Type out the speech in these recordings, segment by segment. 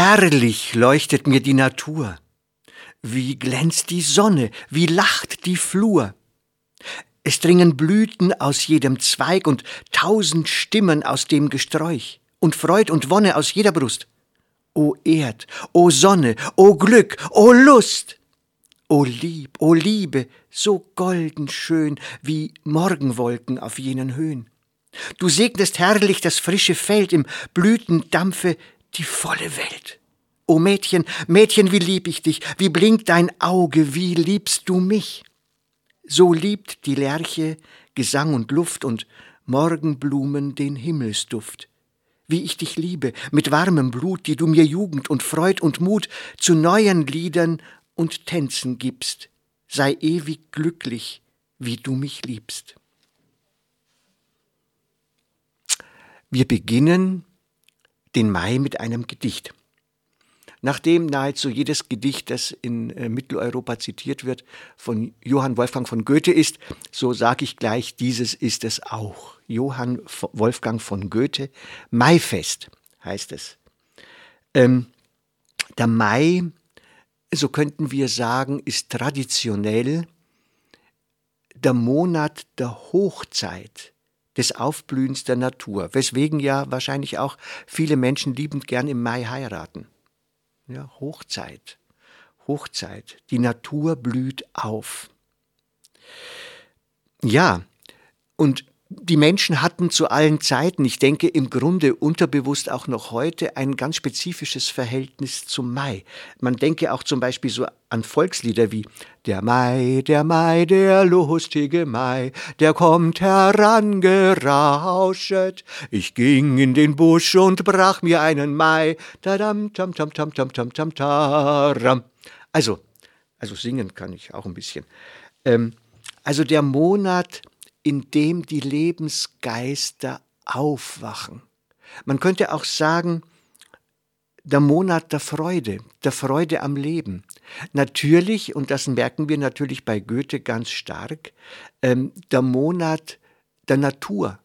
Herrlich leuchtet mir die Natur, wie glänzt die Sonne, wie lacht die Flur. Es dringen Blüten aus jedem Zweig und tausend Stimmen aus dem Gesträuch und Freud und Wonne aus jeder Brust. O Erd, o Sonne, o Glück, o Lust! O Lieb, o Liebe, so golden schön wie Morgenwolken auf jenen Höhen. Du segnest herrlich das frische Feld im Blütendampfe die volle Welt. O Mädchen, Mädchen, wie lieb ich dich, wie blinkt dein Auge, wie liebst du mich. So liebt die Lerche Gesang und Luft und Morgenblumen den Himmelsduft. Wie ich dich liebe, mit warmem Blut, die du mir Jugend und Freud und Mut zu neuen Liedern und Tänzen gibst, sei ewig glücklich, wie du mich liebst. Wir beginnen den Mai mit einem Gedicht. Nachdem nahezu jedes Gedicht, das in äh, Mitteleuropa zitiert wird, von Johann Wolfgang von Goethe ist, so sage ich gleich, dieses ist es auch. Johann Wolfgang von Goethe, Maifest heißt es. Ähm, der Mai, so könnten wir sagen, ist traditionell der Monat der Hochzeit des Aufblühens der Natur, weswegen ja wahrscheinlich auch viele Menschen liebend gern im Mai heiraten. Ja, Hochzeit, Hochzeit, die Natur blüht auf. Ja, und die Menschen hatten zu allen Zeiten, ich denke im Grunde unterbewusst auch noch heute, ein ganz spezifisches Verhältnis zum Mai. Man denke auch zum Beispiel so an Volkslieder wie Der Mai, der Mai, der lustige Mai, der kommt herangerauschet. Ich ging in den Busch und brach mir einen Mai. Tadam, tam, tam, tam, tam, tam, tam, taram. Also, also singen kann ich auch ein bisschen. Ähm, also der Monat in dem die Lebensgeister aufwachen. Man könnte auch sagen, der Monat der Freude, der Freude am Leben. Natürlich, und das merken wir natürlich bei Goethe ganz stark, ähm, der Monat der Natur,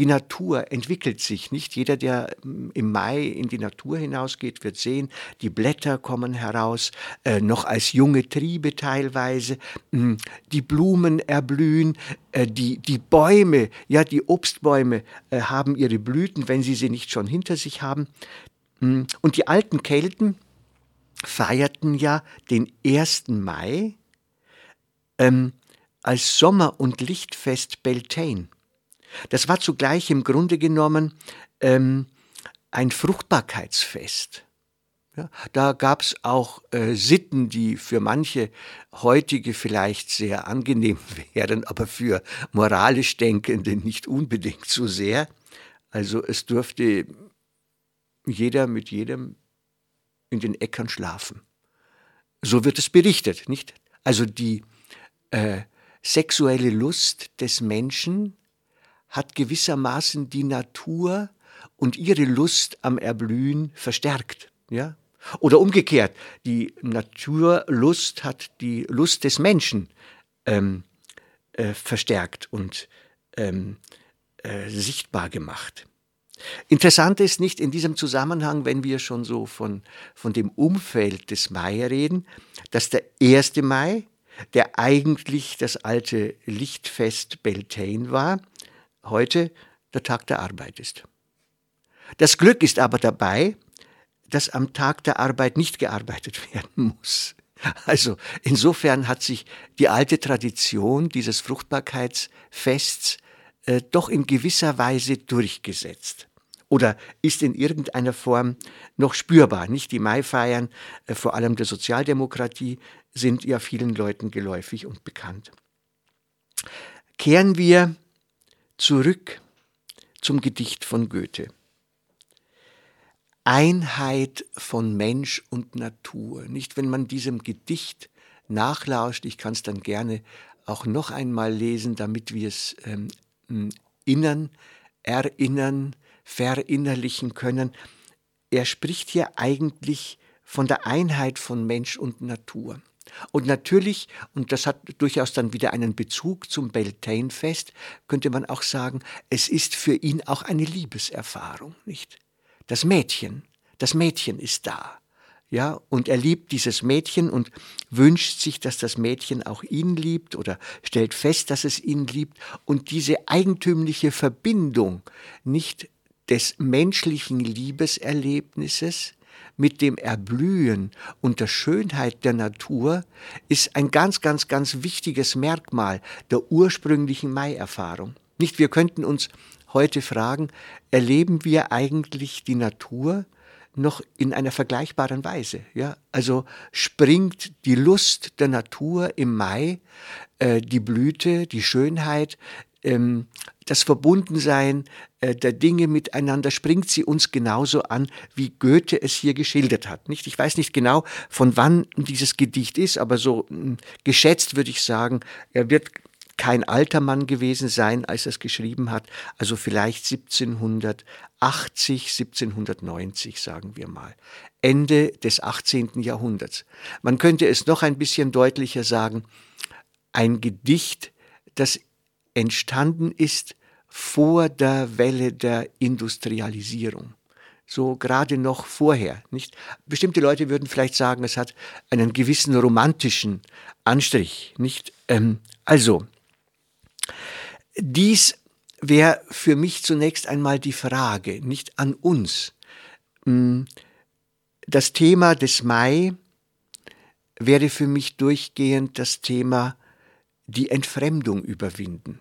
die Natur entwickelt sich nicht. Jeder, der ähm, im Mai in die Natur hinausgeht, wird sehen, die Blätter kommen heraus, äh, noch als junge Triebe teilweise, mh, die Blumen erblühen, äh, die, die Bäume, ja, die Obstbäume äh, haben ihre Blüten, wenn sie sie nicht schon hinter sich haben. Mh, und die alten Kelten feierten ja den 1. Mai ähm, als Sommer- und Lichtfest Beltane. Das war zugleich im Grunde genommen ähm, ein Fruchtbarkeitsfest. Ja, da gab es auch äh, Sitten, die für manche heutige vielleicht sehr angenehm wären, aber für moralisch Denkende nicht unbedingt so sehr. Also es durfte jeder mit jedem in den Äckern schlafen. So wird es berichtet, nicht? Also die äh, sexuelle Lust des Menschen hat gewissermaßen die Natur und ihre Lust am Erblühen verstärkt. Ja? Oder umgekehrt, die Naturlust hat die Lust des Menschen ähm, äh, verstärkt und ähm, äh, sichtbar gemacht. Interessant ist nicht in diesem Zusammenhang, wenn wir schon so von, von dem Umfeld des Mai reden, dass der 1. Mai, der eigentlich das alte Lichtfest Beltane war, heute der Tag der Arbeit ist. Das Glück ist aber dabei, dass am Tag der Arbeit nicht gearbeitet werden muss. Also insofern hat sich die alte Tradition dieses Fruchtbarkeitsfests äh, doch in gewisser Weise durchgesetzt oder ist in irgendeiner Form noch spürbar. Nicht die Maifeiern, äh, vor allem der Sozialdemokratie, sind ja vielen Leuten geläufig und bekannt. Kehren wir zurück zum Gedicht von Goethe. Einheit von Mensch und Natur. Nicht, wenn man diesem Gedicht nachlauscht, ich kann es dann gerne auch noch einmal lesen, damit wir es ähm, innern, erinnern, verinnerlichen können. Er spricht hier eigentlich von der Einheit von Mensch und Natur. Und natürlich, und das hat durchaus dann wieder einen Bezug zum Beltane-Fest, könnte man auch sagen, es ist für ihn auch eine Liebeserfahrung, nicht? Das Mädchen, das Mädchen ist da. Ja, und er liebt dieses Mädchen und wünscht sich, dass das Mädchen auch ihn liebt oder stellt fest, dass es ihn liebt und diese eigentümliche Verbindung nicht des menschlichen Liebeserlebnisses mit dem Erblühen und der Schönheit der Natur ist ein ganz, ganz, ganz wichtiges Merkmal der ursprünglichen Mai-Erfahrung. Nicht, wir könnten uns heute fragen, erleben wir eigentlich die Natur noch in einer vergleichbaren Weise? Ja, also springt die Lust der Natur im Mai, äh, die Blüte, die Schönheit, ähm, das Verbundensein äh, der Dinge miteinander springt sie uns genauso an, wie Goethe es hier geschildert hat. Nicht? Ich weiß nicht genau, von wann dieses Gedicht ist, aber so mh, hm, geschätzt würde ich sagen, er wird kein alter Mann gewesen sein, als er es geschrieben hat, also vielleicht 1780, 1790 sagen wir mal, Ende des 18. Jahrhunderts. Man könnte es noch ein bisschen deutlicher sagen, ein Gedicht, das entstanden ist vor der Welle der Industrialisierung. So gerade noch vorher, nicht? Bestimmte Leute würden vielleicht sagen, es hat einen gewissen romantischen Anstrich, nicht? Ähm, also, dies wäre für mich zunächst einmal die Frage, nicht an uns. Hm, das Thema des Mai wäre für mich durchgehend das Thema die Entfremdung überwinden.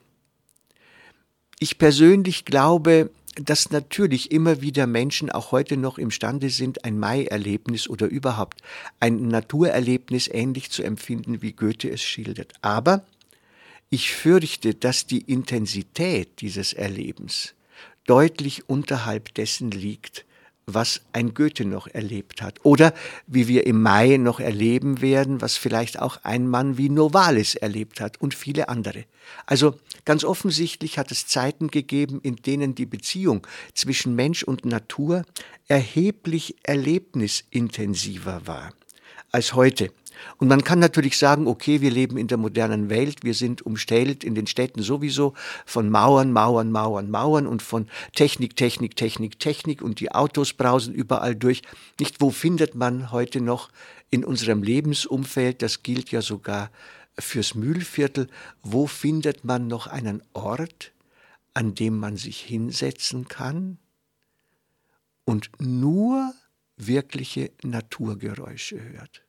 Ich persönlich glaube, dass natürlich immer wieder Menschen auch heute noch imstande sind, ein Mai-Erlebnis oder überhaupt ein Naturerlebnis ähnlich zu empfinden, wie Goethe es schildert. Aber ich fürchte, dass die Intensität dieses Erlebens deutlich unterhalb dessen liegt, was ein Goethe noch erlebt hat. Oder wie wir im Mai noch erleben werden, was vielleicht auch ein Mann wie Novalis erlebt hat und viele andere. Also ganz offensichtlich hat es Zeiten gegeben, in denen die Beziehung zwischen Mensch und Natur erheblich erlebnisintensiver war als heute. Und man kann natürlich sagen, okay, wir leben in der modernen Welt, wir sind umstellt in den Städten sowieso von Mauern, Mauern, Mauern, Mauern und von Technik, Technik, Technik, Technik und die Autos brausen überall durch. Nicht, wo findet man heute noch in unserem Lebensumfeld, das gilt ja sogar fürs Mühlviertel, wo findet man noch einen Ort, an dem man sich hinsetzen kann und nur wirkliche Naturgeräusche hört?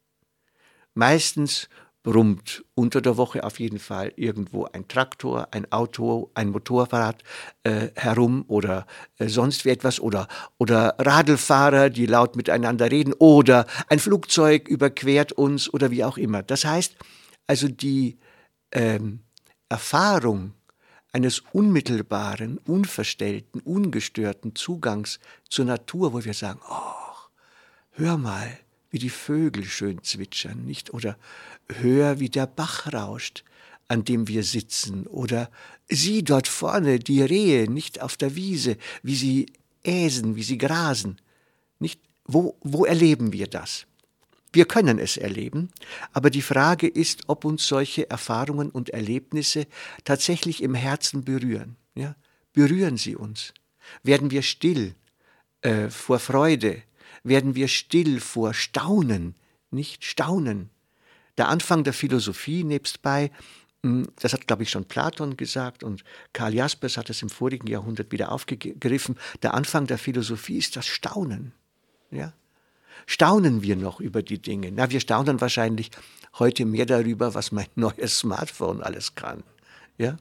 Meistens brummt unter der Woche auf jeden Fall irgendwo ein Traktor, ein Auto, ein Motorrad äh, herum oder äh, sonst wie etwas oder, oder Radlfahrer, die laut miteinander reden oder ein Flugzeug überquert uns oder wie auch immer. Das heißt also die ähm, Erfahrung eines unmittelbaren, unverstellten, ungestörten Zugangs zur Natur, wo wir sagen, oh, hör mal, wie die Vögel schön zwitschern, nicht? Oder hör, wie der Bach rauscht, an dem wir sitzen. Oder sieh dort vorne die Rehe, nicht auf der Wiese, wie sie äsen, wie sie grasen. Nicht? Wo, wo erleben wir das? Wir können es erleben, aber die Frage ist, ob uns solche Erfahrungen und Erlebnisse tatsächlich im Herzen berühren. Ja? Berühren sie uns? Werden wir still äh, vor Freude, werden wir still vor Staunen, nicht Staunen. Der Anfang der Philosophie nebstbei, hm, das hat, glaube ich, schon Platon gesagt und Karl Jaspers hat es im vorigen Jahrhundert wieder aufgegriffen. Der Anfang der Philosophie ist das Staunen. Ja? Staunen wir noch über die Dinge? Na, wir staunen wahrscheinlich heute mehr darüber, was mein neues Smartphone alles kann. Ja?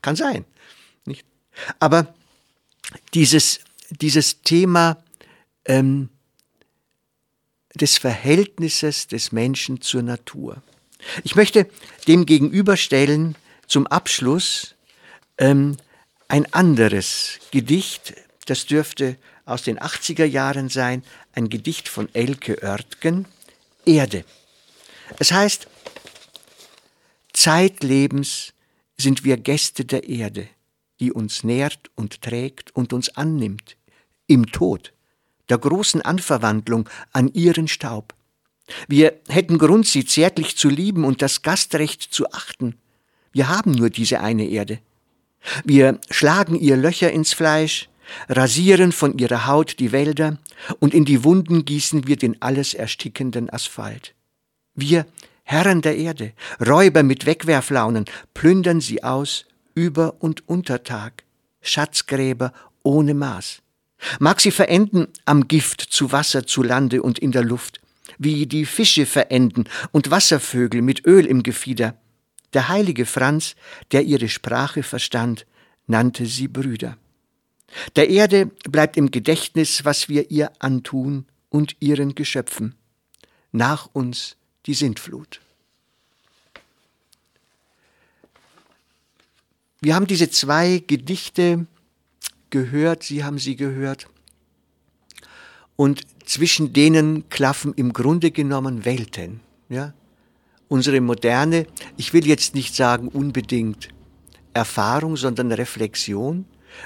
Kann sein. Nicht? Aber dieses, dieses Thema ähm, des Verhältnisses des Menschen zur Natur. Ich möchte dem gegenüberstellen zum Abschluss ähm, ein anderes Gedicht, das dürfte aus den 80er Jahren sein, ein Gedicht von Elke Oertgen, Erde. Es heißt, Zeitlebens sind wir Gäste der Erde, die uns nährt und trägt und uns annimmt, im Tod, der großen Anverwandlung an ihren Staub. Wir hätten Grund, sie zärtlich zu lieben und das Gastrecht zu achten. Wir haben nur diese eine Erde. Wir schlagen ihr Löcher ins Fleisch, rasieren von ihrer Haut die Wälder und in die Wunden gießen wir den alles erstickenden Asphalt. Wir, Herren der Erde, Räuber mit Wegwerflaunen, plündern sie aus, über und unter Tag, Schatzgräber ohne Maß. Mag sie verenden am Gift zu Wasser, zu Lande und in der Luft, wie die Fische verenden und Wasservögel mit Öl im Gefieder. Der heilige Franz, der ihre Sprache verstand, nannte sie Brüder. Der Erde bleibt im Gedächtnis, was wir ihr antun und ihren Geschöpfen. Nach uns die Sintflut. Wir haben diese zwei Gedichte gehört, Sie haben sie gehört, und zwischen denen klaffen im Grunde genommen Welten. Ja? Unsere moderne, ich will jetzt nicht sagen unbedingt Erfahrung, sondern Reflexion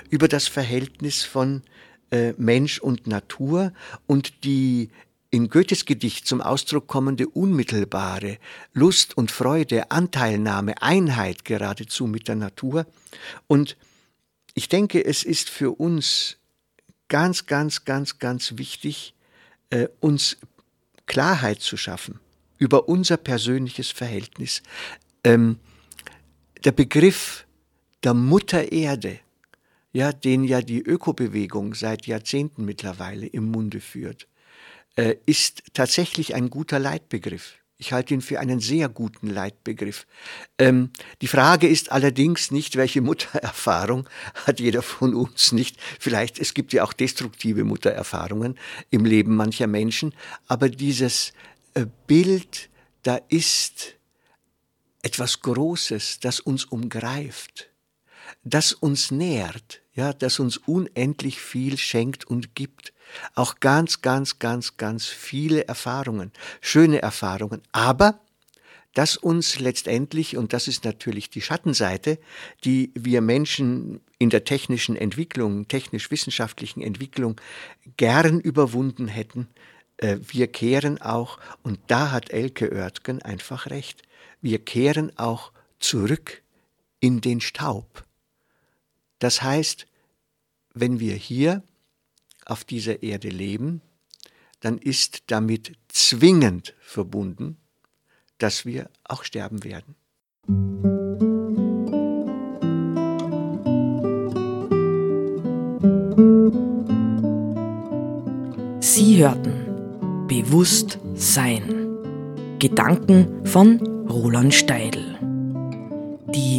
über das Verhältnis von äh, Mensch und Natur und die in Goethes Gedicht zum Ausdruck kommende unmittelbare Lust und Freude, Anteilnahme, Einheit geradezu mit der Natur. Und ich denke, es ist für uns ganz, ganz, ganz, ganz wichtig, äh, uns Klarheit zu schaffen über unser persönliches Verhältnis. Ähm, der Begriff der Mutter Erde, ja, den ja die Ökobewegung seit Jahrzehnten mittlerweile im Munde führt, äh, ist tatsächlich ein guter Leitbegriff. Ich halte ihn für einen sehr guten Leitbegriff. Ähm, die Frage ist allerdings nicht, welche Muttererfahrung hat jeder von uns nicht. Vielleicht, es gibt ja auch destruktive Muttererfahrungen im Leben mancher Menschen, aber dieses äh, Bild, da ist etwas Großes, das uns umgreift, das uns nährt, ja, das uns unendlich viel schenkt und gibt. Auch ganz, ganz, ganz, ganz viele Erfahrungen, schöne Erfahrungen, aber das uns letztendlich, und das ist natürlich die Schattenseite, die wir Menschen in der technischen Entwicklung, technisch-wissenschaftlichen Entwicklung gern überwunden hätten, äh, wir kehren auch, und da hat Elke Oertgen einfach recht, wir kehren auch zurück in den Staub. Das heißt, wenn wir hier auf dieser Erde leben, dann ist damit zwingend verbunden, dass wir auch sterben werden. Sie hörten Bewusst Sein. Gedanken von Roland Steidl.